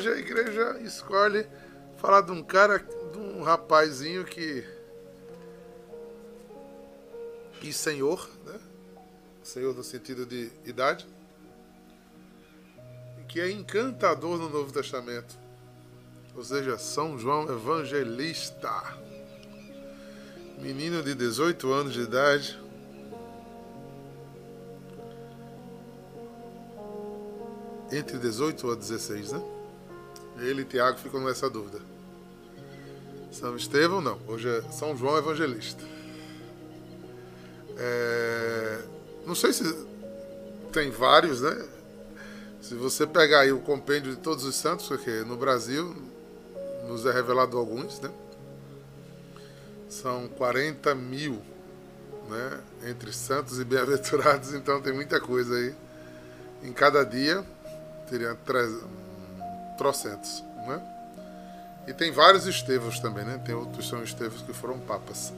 hoje a igreja escolhe falar de um cara, de um rapazinho que. E senhor, né? Senhor no sentido de idade. Que é encantador no Novo Testamento. Ou seja, São João Evangelista. Menino de 18 anos de idade. Entre 18 a 16, né? Ele e Tiago ficam nessa dúvida. São Estevão, não. Hoje é São João Evangelista. É... Não sei se tem vários, né? Se você pegar aí o compêndio de todos os santos, porque no Brasil nos é revelado alguns, né? São 40 mil, né? Entre santos e bem-aventurados, então tem muita coisa aí. Em cada dia teria trocentos, né? E tem vários Estevos também, né? Tem outros São Estevos que foram papas.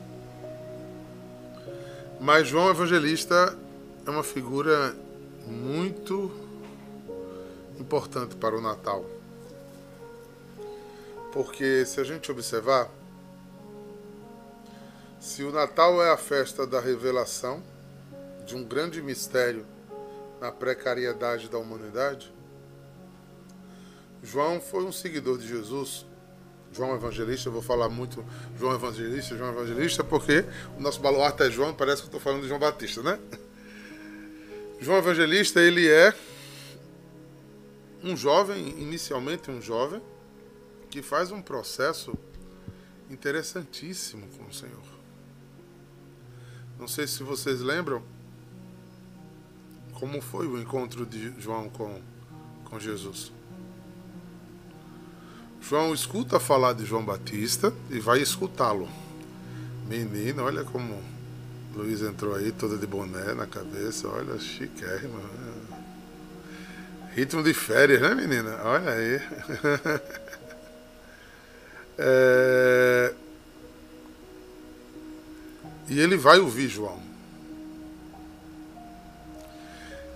Mas João Evangelista é uma figura muito importante para o Natal. Porque se a gente observar, se o Natal é a festa da revelação de um grande mistério na precariedade da humanidade, João foi um seguidor de Jesus. João Evangelista, eu vou falar muito João Evangelista, João Evangelista, porque o nosso baluarte é João, parece que eu estou falando de João Batista, né? João Evangelista, ele é um jovem, inicialmente um jovem, que faz um processo interessantíssimo com o Senhor. Não sei se vocês lembram como foi o encontro de João com, com Jesus. João escuta falar de João Batista e vai escutá-lo. Menino, olha como Luiz entrou aí toda de boné na cabeça, olha, chiquérrima. Ritmo de férias, né, menina? Olha aí. é... E ele vai ouvir João.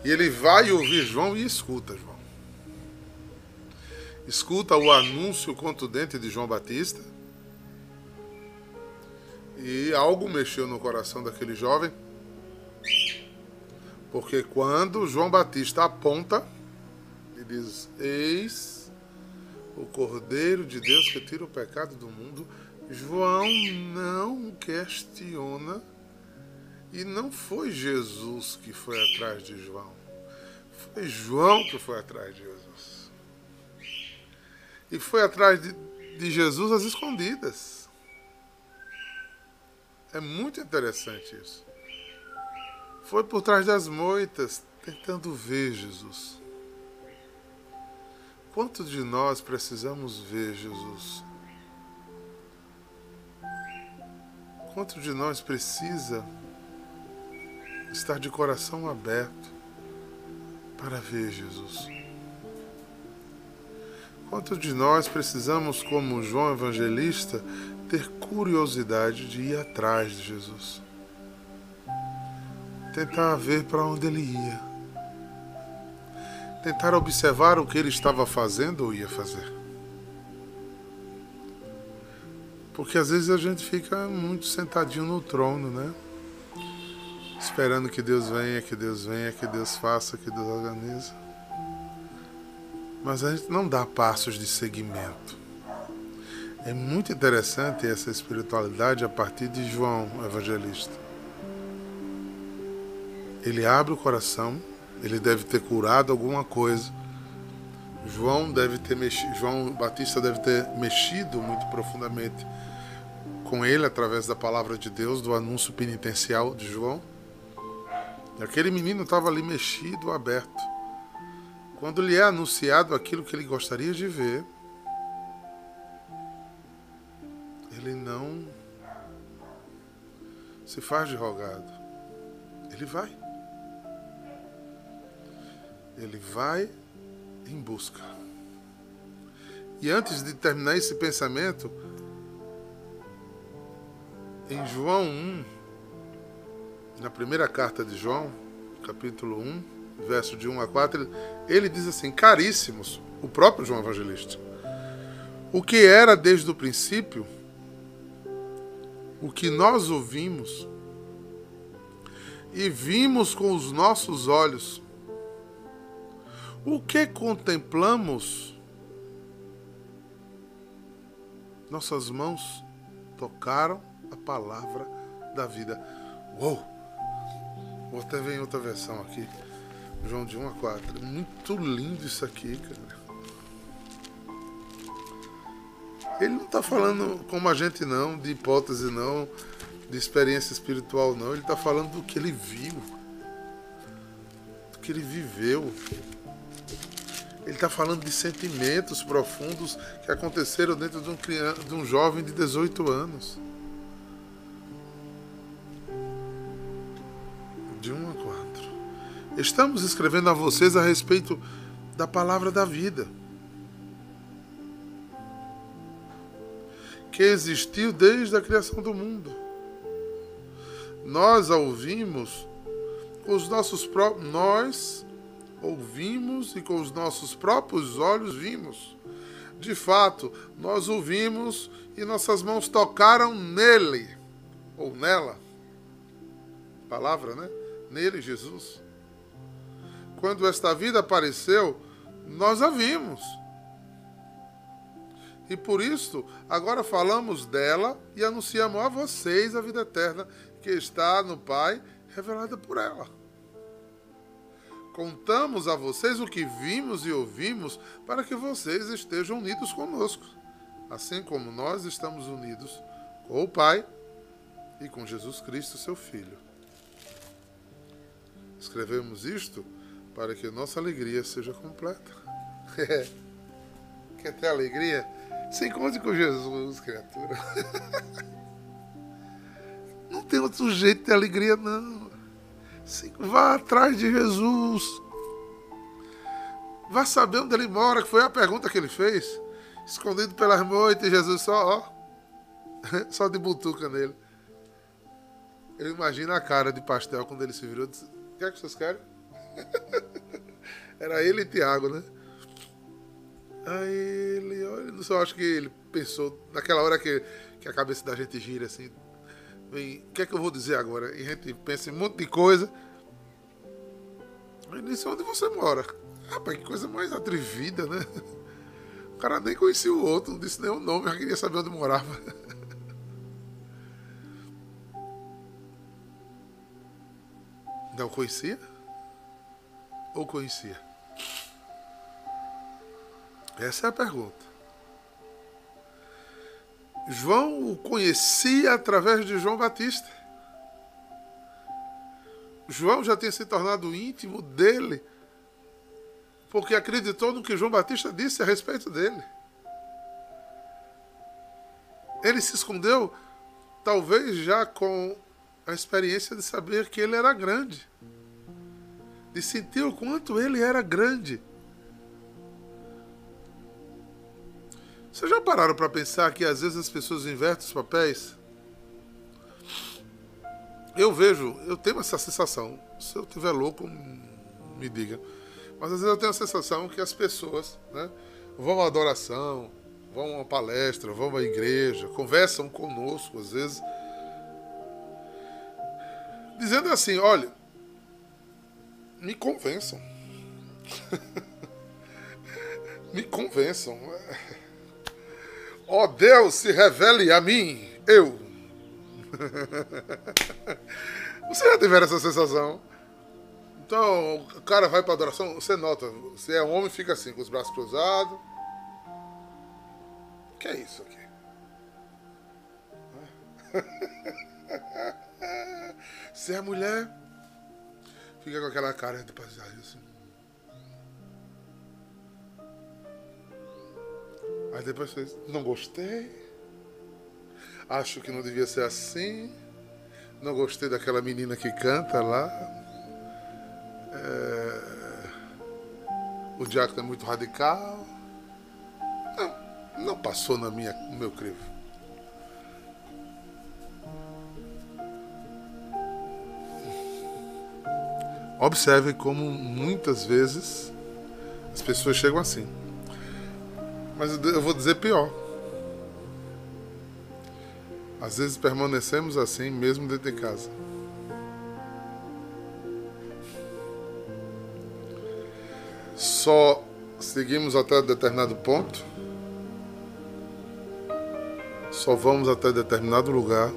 E ele vai ouvir João e escuta João escuta o anúncio contundente de João Batista. E algo mexeu no coração daquele jovem, porque quando João Batista aponta e diz: Eis o Cordeiro de Deus que tira o pecado do mundo, João não questiona. E não foi Jesus que foi atrás de João, foi João que foi atrás de e foi atrás de, de Jesus às escondidas. É muito interessante isso. Foi por trás das moitas, tentando ver Jesus. Quantos de nós precisamos ver Jesus? Quanto de nós precisa estar de coração aberto para ver Jesus? Quantos de nós precisamos, como João Evangelista, ter curiosidade de ir atrás de Jesus? Tentar ver para onde ele ia. Tentar observar o que ele estava fazendo ou ia fazer. Porque às vezes a gente fica muito sentadinho no trono, né? Esperando que Deus venha, que Deus venha, que Deus faça, que Deus organize. Mas a gente não dá passos de seguimento. É muito interessante essa espiritualidade a partir de João Evangelista. Ele abre o coração, ele deve ter curado alguma coisa. João deve ter mexido, João Batista deve ter mexido muito profundamente com ele através da palavra de Deus, do anúncio penitencial de João. E aquele menino estava ali mexido, aberto. Quando lhe é anunciado aquilo que ele gostaria de ver, ele não se faz de rogado. Ele vai. Ele vai em busca. E antes de terminar esse pensamento, em João 1, na primeira carta de João, capítulo 1, verso de 1 a 4, ele diz assim: Caríssimos, o próprio João Evangelista. O que era desde o princípio, o que nós ouvimos e vimos com os nossos olhos, o que contemplamos, nossas mãos tocaram a palavra da vida. Uou! Vou até ver em outra versão aqui. João de 1 a 4. Muito lindo isso aqui, cara. Ele não está falando como a gente não, de hipótese não, de experiência espiritual não. Ele está falando do que ele viu, do que ele viveu. Ele está falando de sentimentos profundos que aconteceram dentro de um, criança, de um jovem de 18 anos. Estamos escrevendo a vocês a respeito da palavra da vida. Que existiu desde a criação do mundo. Nós a ouvimos com os nossos próprios. Nós ouvimos e com os nossos próprios olhos vimos. De fato, nós ouvimos e nossas mãos tocaram nele, ou nela. Palavra, né? Nele, Jesus. Quando esta vida apareceu, nós a vimos. E por isso, agora falamos dela e anunciamos a vocês a vida eterna que está no Pai, revelada por ela. Contamos a vocês o que vimos e ouvimos para que vocês estejam unidos conosco, assim como nós estamos unidos com o Pai e com Jesus Cristo, seu Filho. Escrevemos isto para que nossa alegria seja completa. Quer ter alegria? Se encontre com Jesus, criatura. Não tem outro jeito de ter alegria, não. Vá atrás de Jesus. Vá saber onde ele mora, que foi a pergunta que ele fez. Escondido pelas noites, Jesus só, ó, só de butuca nele. Eu imagino a cara de pastel quando ele se virou e disse, o que é que vocês querem? Era ele e Tiago, né? Aí ele, eu só acho que ele pensou, naquela hora que, que a cabeça da gente gira assim, vem, o que é que eu vou dizer agora? E a gente pensa em um monte de coisa. Ele disse, onde você mora? Rapaz, que coisa mais atrevida, né? O cara nem conhecia o outro, não disse o nome, já queria saber onde morava. Não conhecia? Ou conhecia? Essa é a pergunta. João o conhecia através de João Batista. João já tinha se tornado íntimo dele, porque acreditou no que João Batista disse a respeito dele. Ele se escondeu, talvez já com a experiência de saber que ele era grande, de sentir o quanto ele era grande. Vocês já pararam para pensar que às vezes as pessoas invertem os papéis? Eu vejo, eu tenho essa sensação. Se eu estiver louco, me diga. Mas às vezes eu tenho a sensação que as pessoas né, vão à adoração, vão a uma palestra, vão à igreja, conversam conosco, às vezes, dizendo assim: olha, me convençam. me convençam. Ó oh Deus, se revele a mim, eu. Você já tiver essa sensação? Então, o cara vai para adoração, você nota, se é homem, fica assim, com os braços cruzados. O que é isso aqui? Se é mulher, fica com aquela cara de paisagem assim. Aí depois fez, não gostei. Acho que não devia ser assim. Não gostei daquela menina que canta lá. É... O diácono é muito radical. Não, não passou na minha, no meu crivo. Observe como muitas vezes as pessoas chegam assim. Mas eu vou dizer pior. Às vezes permanecemos assim, mesmo dentro de casa. Só seguimos até determinado ponto. Só vamos até determinado lugar.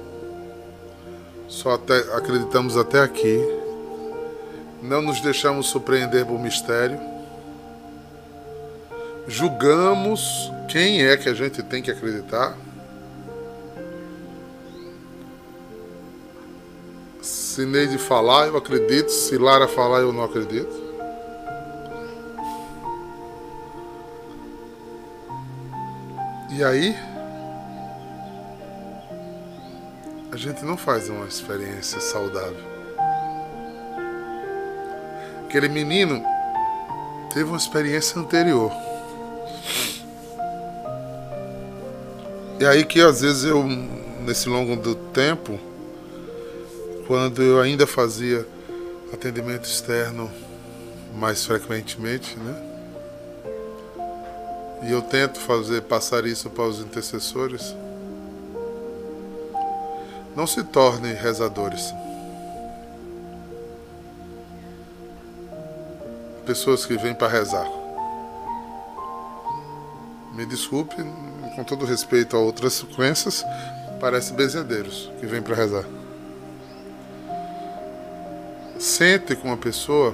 Só até, acreditamos até aqui. Não nos deixamos surpreender por mistério. Julgamos quem é que a gente tem que acreditar. Se Neide falar, eu acredito. Se Lara falar, eu não acredito. E aí, a gente não faz uma experiência saudável. Aquele menino teve uma experiência anterior. E aí que às vezes eu, nesse longo do tempo, quando eu ainda fazia atendimento externo mais frequentemente, né? E eu tento fazer passar isso para os intercessores. Não se tornem rezadores. Pessoas que vêm para rezar. Me desculpe, com todo respeito a outras crenças, parece benzedeiros que vêm para rezar. Sente com a pessoa,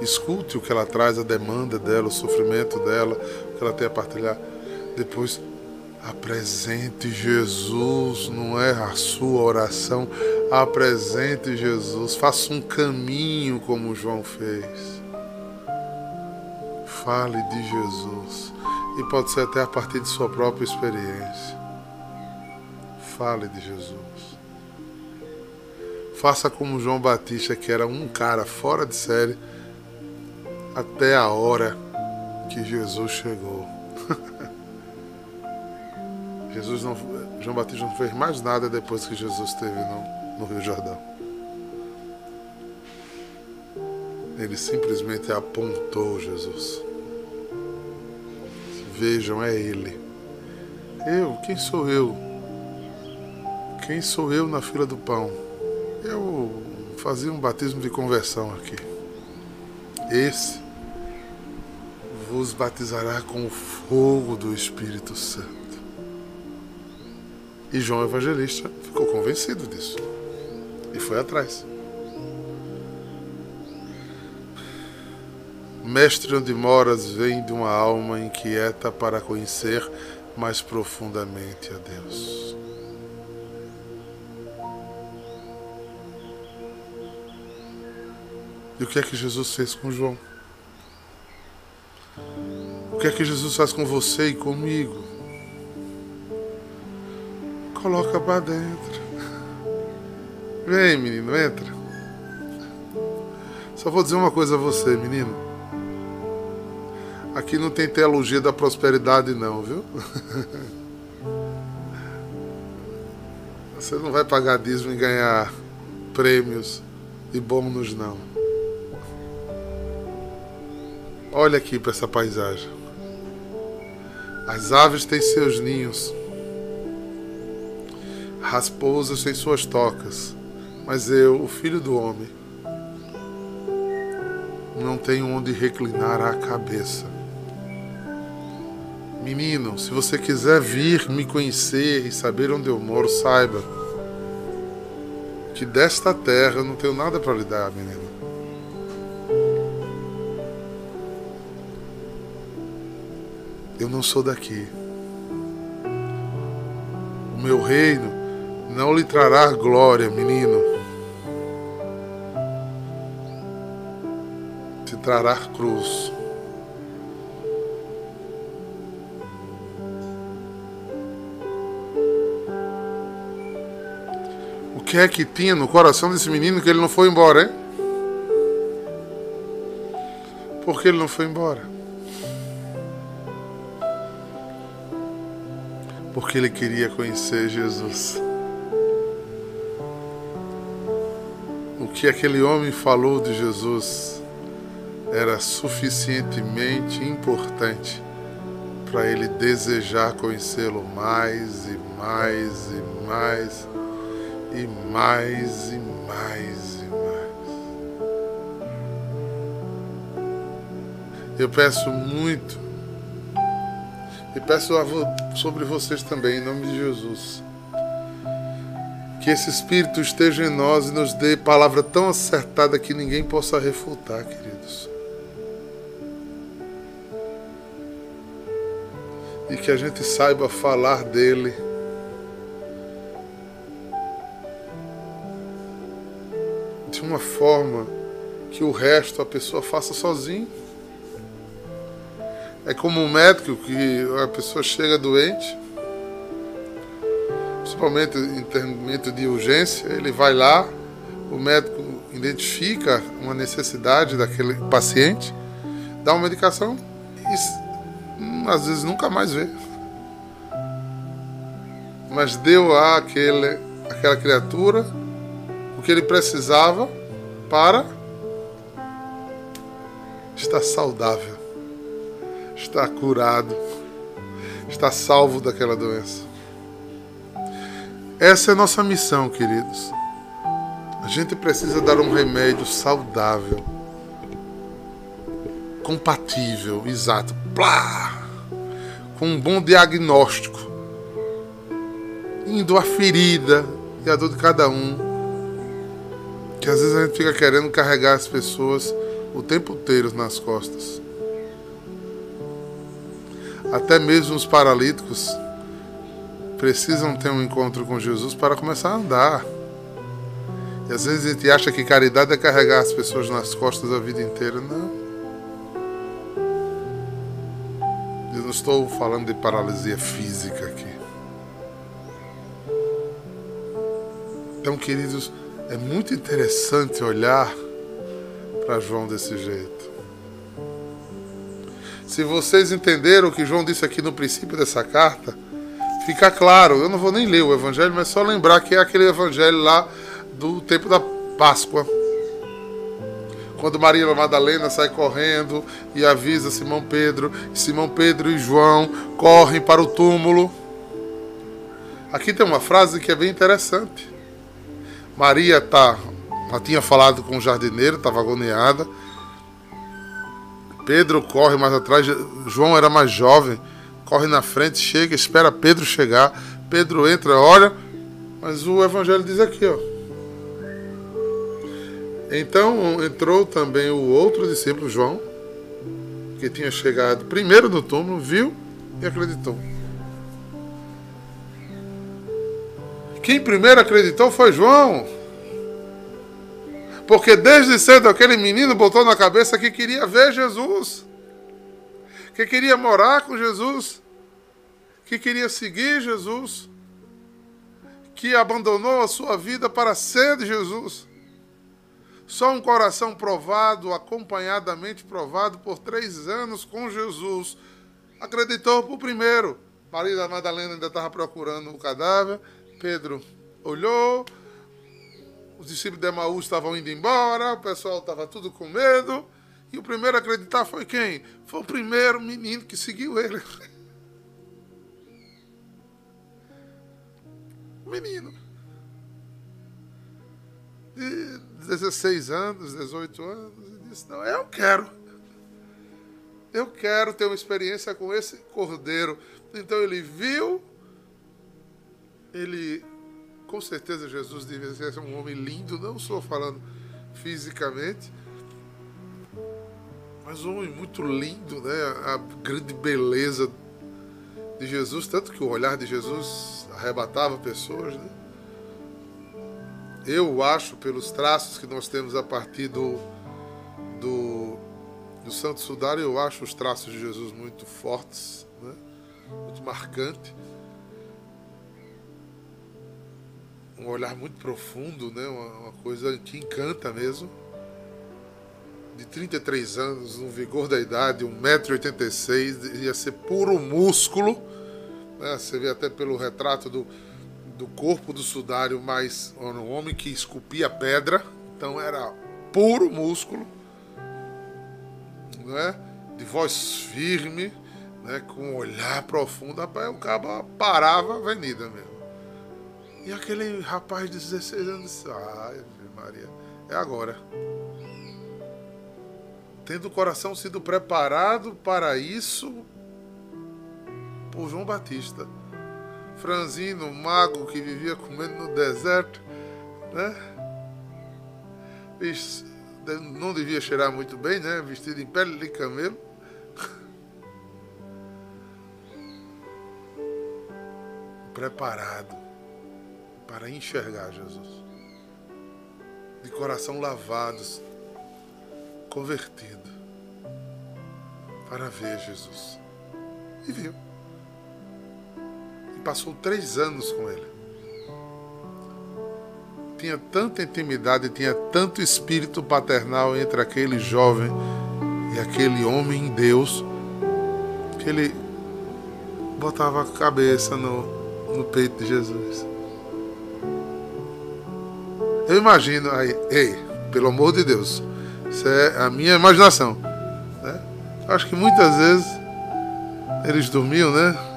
escute o que ela traz, a demanda dela, o sofrimento dela, o que ela tem a partilhar. Depois, apresente Jesus, não é a sua oração, apresente Jesus, faça um caminho como João fez. Fale de Jesus. E pode ser até a partir de sua própria experiência. Fale de Jesus. Faça como João Batista, que era um cara fora de série, até a hora que Jesus chegou. Jesus não, João Batista não fez mais nada depois que Jesus esteve no, no Rio Jordão. Ele simplesmente apontou Jesus. Vejam, é Ele. Eu, quem sou eu? Quem sou eu na fila do pão? Eu fazia um batismo de conversão aqui. Esse vos batizará com o fogo do Espírito Santo. E João Evangelista ficou convencido disso e foi atrás. Mestre onde moras vem de uma alma inquieta para conhecer mais profundamente a Deus. E o que é que Jesus fez com João? O que é que Jesus faz com você e comigo? Coloca para dentro. Vem, menino, entra. Só vou dizer uma coisa a você, menino. Aqui não tem teologia da prosperidade, não, viu? Você não vai pagar dízimo e ganhar prêmios e bônus, não. Olha aqui para essa paisagem. As aves têm seus ninhos, raposas têm suas tocas, mas eu, o filho do homem, não tenho onde reclinar a cabeça. Menino, se você quiser vir me conhecer e saber onde eu moro, saiba que desta terra eu não tenho nada para lhe dar, menino. Eu não sou daqui. O meu reino não lhe trará glória, menino. Trará cruz. O que é que tinha no coração desse menino que ele não foi embora, hein? Por que ele não foi embora? porque ele queria conhecer Jesus. O que aquele homem falou de Jesus era suficientemente importante para ele desejar conhecê-lo mais e mais e mais e mais e mais e mais. Eu peço muito e peço sobre vocês também, em nome de Jesus. Que esse Espírito esteja em nós e nos dê palavra tão acertada que ninguém possa refutar, queridos. E que a gente saiba falar dele. De uma forma que o resto a pessoa faça sozinho. É como um médico que a pessoa chega doente, principalmente em termos de urgência, ele vai lá, o médico identifica uma necessidade daquele paciente, dá uma medicação e às vezes nunca mais vê. Mas deu àquele, àquela criatura o que ele precisava para estar saudável está curado, está salvo daquela doença. Essa é a nossa missão, queridos. A gente precisa dar um remédio saudável, compatível, exato, plá, com um bom diagnóstico, indo à ferida e a dor de cada um. Que às vezes a gente fica querendo carregar as pessoas o tempo inteiro nas costas. Até mesmo os paralíticos precisam ter um encontro com Jesus para começar a andar. E às vezes a gente acha que caridade é carregar as pessoas nas costas a vida inteira. Não. Não estou falando de paralisia física aqui. Então, queridos, é muito interessante olhar para João desse jeito. Se vocês entenderam o que João disse aqui no princípio dessa carta, fica claro. Eu não vou nem ler o evangelho, mas só lembrar que é aquele evangelho lá do tempo da Páscoa. Quando Maria Madalena sai correndo e avisa Simão Pedro, Simão Pedro e João correm para o túmulo. Aqui tem uma frase que é bem interessante. Maria tá, ela tinha falado com o jardineiro, estava agoniada. Pedro corre mais atrás, João era mais jovem, corre na frente, chega, espera Pedro chegar. Pedro entra, olha, mas o evangelho diz aqui, ó. Então entrou também o outro discípulo, João, que tinha chegado primeiro no túmulo, viu e acreditou. Quem primeiro acreditou foi João. Porque desde cedo aquele menino botou na cabeça que queria ver Jesus, que queria morar com Jesus, que queria seguir Jesus, que abandonou a sua vida para ser de Jesus. Só um coração provado, acompanhadamente provado por três anos com Jesus, acreditou por primeiro. Maria da Madalena ainda estava procurando o cadáver. Pedro olhou, os discípulos de Emaús estavam indo embora, o pessoal estava tudo com medo. E o primeiro a acreditar foi quem? Foi o primeiro menino que seguiu ele. Menino. De 16 anos, 18 anos, e disse: Não, eu quero. Eu quero ter uma experiência com esse cordeiro. Então ele viu, ele com certeza Jesus devia ser um homem lindo, não estou falando fisicamente, mas um homem muito lindo, né? A grande beleza de Jesus, tanto que o olhar de Jesus arrebatava pessoas, né? Eu acho, pelos traços que nós temos a partir do, do, do Santo Sudário, eu acho os traços de Jesus muito fortes, né? muito marcantes. um olhar muito profundo, né? uma, uma coisa que encanta mesmo. De 33 anos, no vigor da idade, 1,86m, ia ser puro músculo. Né? Você vê até pelo retrato do, do corpo do sudário, mas um homem que esculpia pedra, então era puro músculo, né? de voz firme, né, com um olhar profundo, rapaz, o cabo parava a avenida mesmo. E aquele rapaz de 16 anos disse, ai, Maria, é agora. Tendo o coração sido preparado para isso por João Batista. Franzino, mago que vivia comendo no deserto, né? Não devia cheirar muito bem, né? Vestido em pele de camelo. Preparado para enxergar Jesus. De coração lavados, convertido, para ver Jesus. E viu passou três anos com ele. Tinha tanta intimidade, tinha tanto espírito paternal entre aquele jovem e aquele homem em Deus, que ele botava a cabeça no, no peito de Jesus. Eu imagino aí, ei, pelo amor de Deus, isso é a minha imaginação. Né? Acho que muitas vezes eles dormiam, né?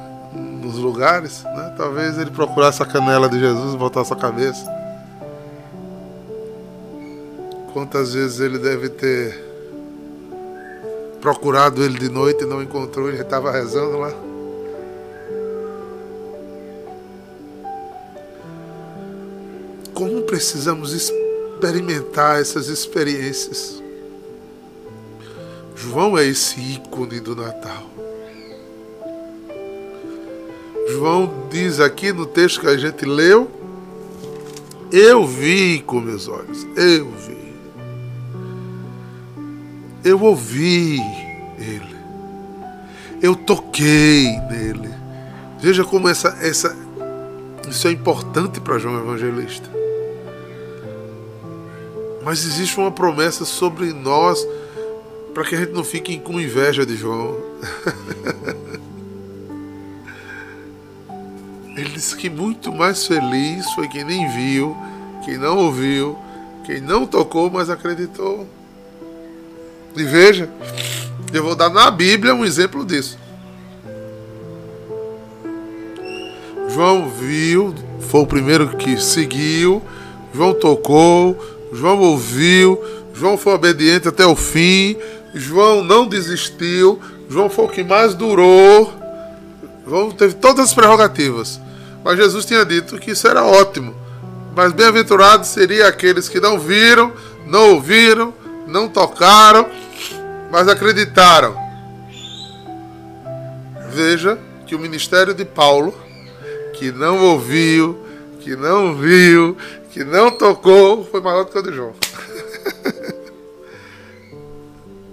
Nos lugares, né? talvez ele procurasse a canela de Jesus e voltasse a cabeça. Quantas vezes ele deve ter procurado ele de noite e não encontrou, ele estava rezando lá. Como precisamos experimentar essas experiências? João é esse ícone do Natal. João diz aqui no texto que a gente leu: Eu vi com meus olhos, eu vi. Eu ouvi ele. Eu toquei nele. Veja como essa, essa, isso é importante para João Evangelista. Mas existe uma promessa sobre nós para que a gente não fique com inveja de João. Ele disse que muito mais feliz foi quem nem viu, quem não ouviu, quem não tocou, mas acreditou. E veja, eu vou dar na Bíblia um exemplo disso. João viu, foi o primeiro que seguiu, João tocou, João ouviu, João foi obediente até o fim, João não desistiu, João foi o que mais durou. João teve todas as prerrogativas. Mas Jesus tinha dito que isso era ótimo. Mas bem-aventurados seriam aqueles que não viram, não ouviram, não tocaram, mas acreditaram. Veja que o ministério de Paulo, que não ouviu, que não viu, que não tocou, foi maior do que o de João.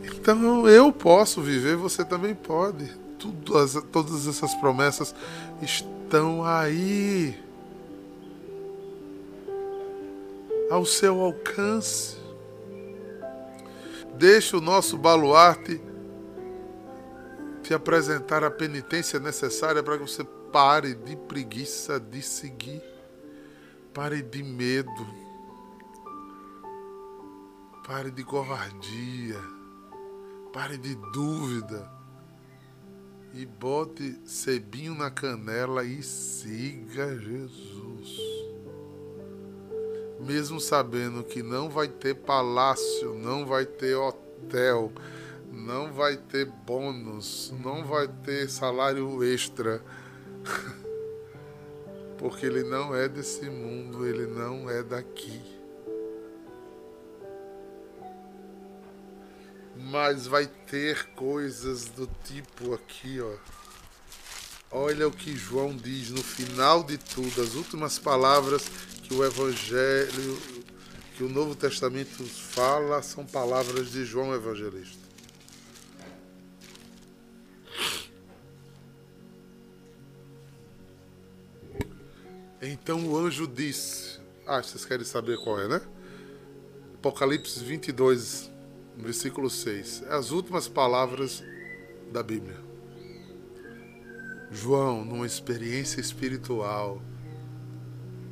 então eu posso viver, você também pode. Tudo, as, todas essas promessas estão aí, ao seu alcance. Deixe o nosso baluarte te apresentar a penitência necessária para que você pare de preguiça de seguir, pare de medo, pare de covardia, pare de dúvida e bote cebinho na canela e siga Jesus. Mesmo sabendo que não vai ter palácio, não vai ter hotel, não vai ter bônus, não vai ter salário extra. Porque ele não é desse mundo, ele não é daqui. Mas vai ter coisas do tipo aqui, ó. Olha o que João diz no final de tudo, as últimas palavras que o Evangelho, que o Novo Testamento fala, são palavras de João Evangelista. Então o anjo disse: Ah, vocês querem saber qual é, né? Apocalipse 22, versículo 6. É as últimas palavras da Bíblia. João, numa experiência espiritual,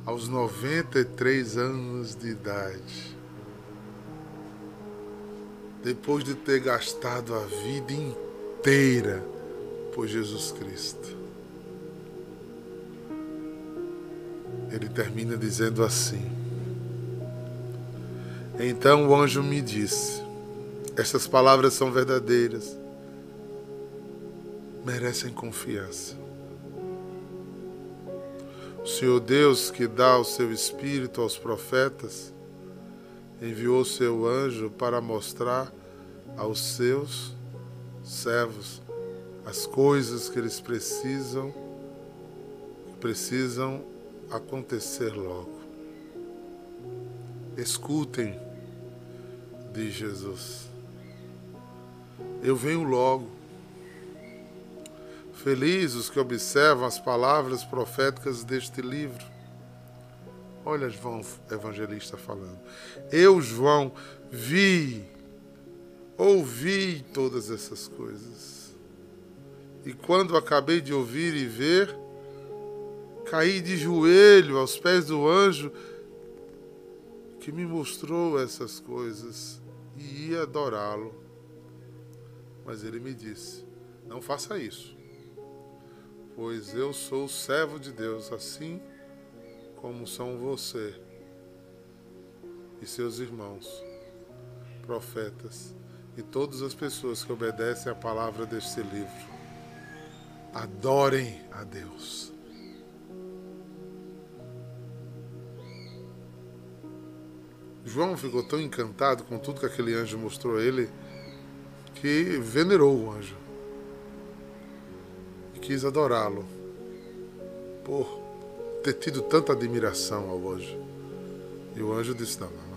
aos 93 anos de idade, depois de ter gastado a vida inteira por Jesus Cristo. Ele termina dizendo assim: Então o anjo me disse: Essas palavras são verdadeiras, merecem confiança. O Senhor Deus, que dá o seu Espírito aos profetas, enviou seu anjo para mostrar aos seus servos as coisas que eles precisam precisam acontecer logo. Escutem, diz Jesus. Eu venho logo. Felizes os que observam as palavras proféticas deste livro. Olha João evangelista falando. Eu, João, vi, ouvi todas essas coisas. E quando acabei de ouvir e ver, caí de joelho aos pés do anjo que me mostrou essas coisas e ia adorá-lo. Mas ele me disse: Não faça isso, pois eu sou servo de Deus, assim como são você e seus irmãos, profetas e todas as pessoas que obedecem à palavra deste livro. Adorem a Deus. João ficou tão encantado com tudo que aquele anjo mostrou a ele que venerou o anjo e quis adorá-lo por ter tido tanta admiração ao anjo. E o anjo disse: Não, não.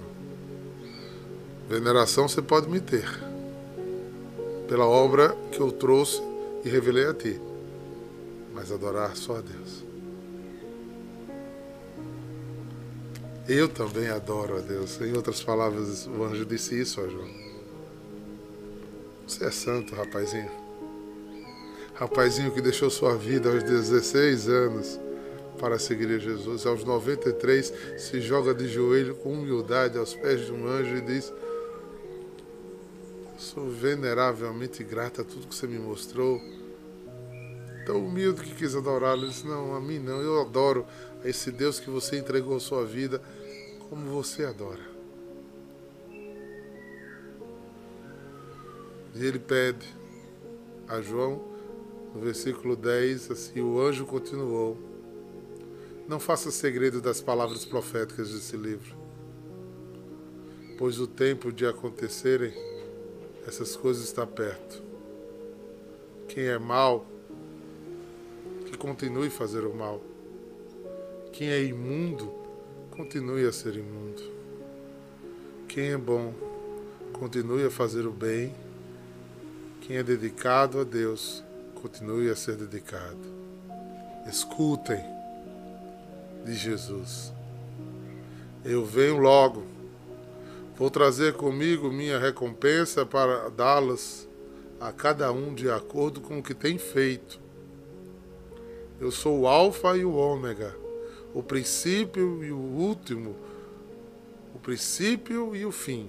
Veneração você pode me ter pela obra que eu trouxe e revelei a ti, mas adorar só a Deus. Eu também adoro a Deus. Em outras palavras, o anjo disse isso a João. Você é santo, rapazinho. Rapazinho que deixou sua vida aos 16 anos para seguir a Jesus. Aos 93, se joga de joelho com humildade aos pés de um anjo e diz: Sou veneravelmente grata a tudo que você me mostrou. Tão humilde que quis adorá-lo. Ele disse: Não, a mim não. Eu adoro esse Deus que você entregou a sua vida como você adora. E ele pede a João, no versículo 10, assim: o anjo continuou. Não faça segredo das palavras proféticas desse livro, pois o tempo de acontecerem essas coisas está perto. Quem é mal, que continue a fazer o mal. Quem é imundo, continue a ser imundo. Quem é bom, continue a fazer o bem. Quem é dedicado a Deus, continue a ser dedicado. Escutem de Jesus. Eu venho logo. Vou trazer comigo minha recompensa para dá-las a cada um de acordo com o que tem feito. Eu sou o Alfa e o Ômega o princípio e o último, o princípio e o fim.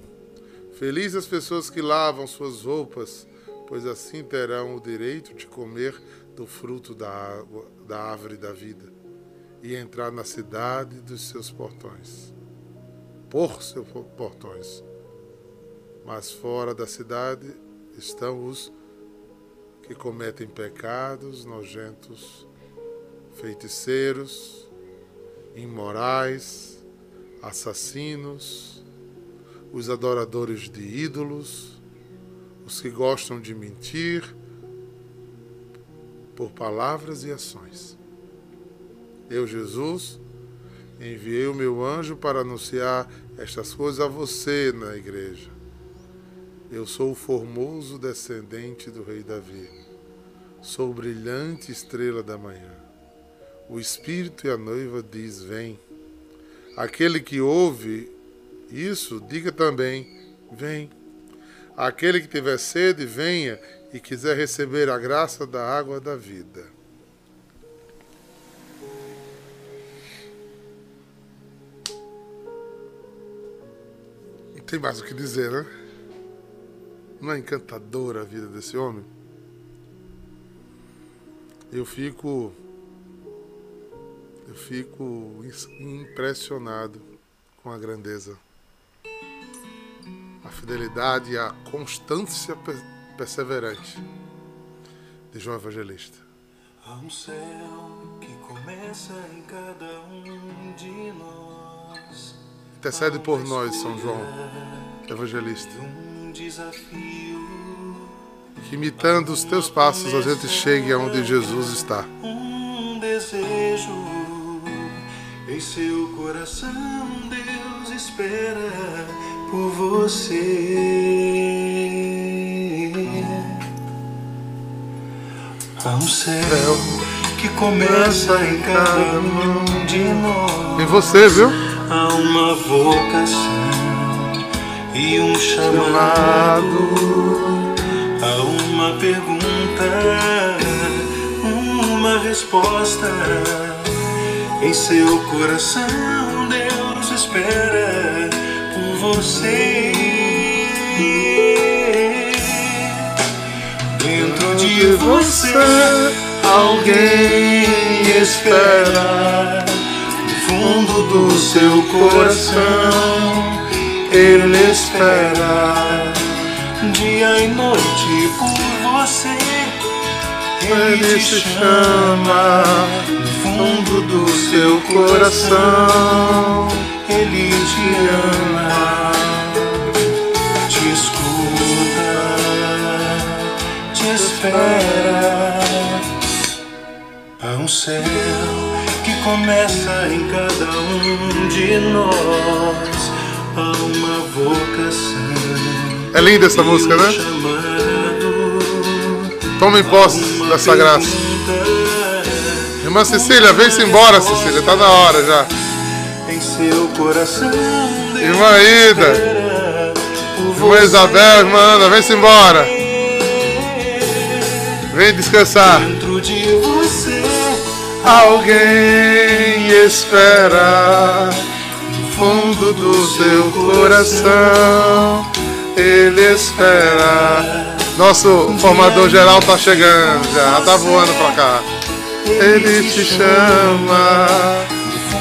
Felizes as pessoas que lavam suas roupas, pois assim terão o direito de comer do fruto da, água, da árvore da vida e entrar na cidade dos seus portões. Por seus portões. Mas fora da cidade estão os que cometem pecados nojentos, feiticeiros, imorais, assassinos, os adoradores de ídolos, os que gostam de mentir por palavras e ações. Eu, Jesus, enviei o meu anjo para anunciar estas coisas a você na igreja. Eu sou o formoso descendente do rei Davi. Sou brilhante estrela da manhã. O Espírito e a noiva diz: Vem. Aquele que ouve isso, diga também: Vem. Aquele que tiver sede, venha e quiser receber a graça da água da vida. Não tem mais o que dizer, né? Não é encantadora a vida desse homem? Eu fico eu fico impressionado com a grandeza, a fidelidade e a constância perseverante de João Evangelista. Há um céu que começa em cada um de nós. Intercede por nós, São João Evangelista. Um desafio. Que imitando os teus passos a gente chegue aonde Jesus está. Um desejo em seu coração, Deus espera por você. Há um céu que começa em cada um de nós. Em você, viu? Há uma vocação e um chamado. Há uma pergunta, uma resposta. Em seu coração, Deus espera você. Dentro de você, alguém espera. No fundo do seu coração, Ele espera. Dia e noite por você, Ele te chama. No fundo do seu coração, Ele te ama. Te escuta, te espera. Há um céu que começa em cada um de nós. Há uma vocação. É linda essa música, né? Tomem posse dessa graça. Irmã Cecília, vem-se embora, Cecília. Tá na hora já. Em seu coração. Irmã Ida. Irmã Isabel, irmã Ana, vem-se embora. Vem descansar. Dentro de você, Alguém espera no fundo do seu coração. Ele espera. Nosso formador geral tá chegando já, tá voando pra cá. Ele te chama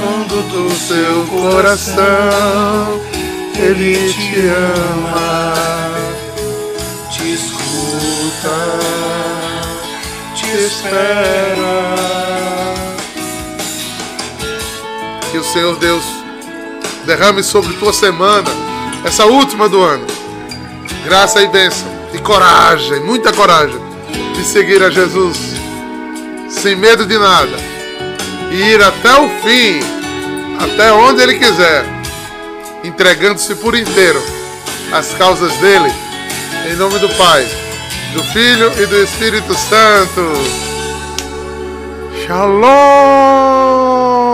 fundo do seu coração. Ele te ama, te escuta, te espera. Que o Senhor Deus derrame sobre tua semana, essa última do ano, graça e bênção, e coragem, muita coragem, de seguir a Jesus, sem medo de nada, e ir até o fim, até onde Ele quiser, entregando-se por inteiro às causas dele, em nome do Pai, do Filho e do Espírito Santo. Shalom!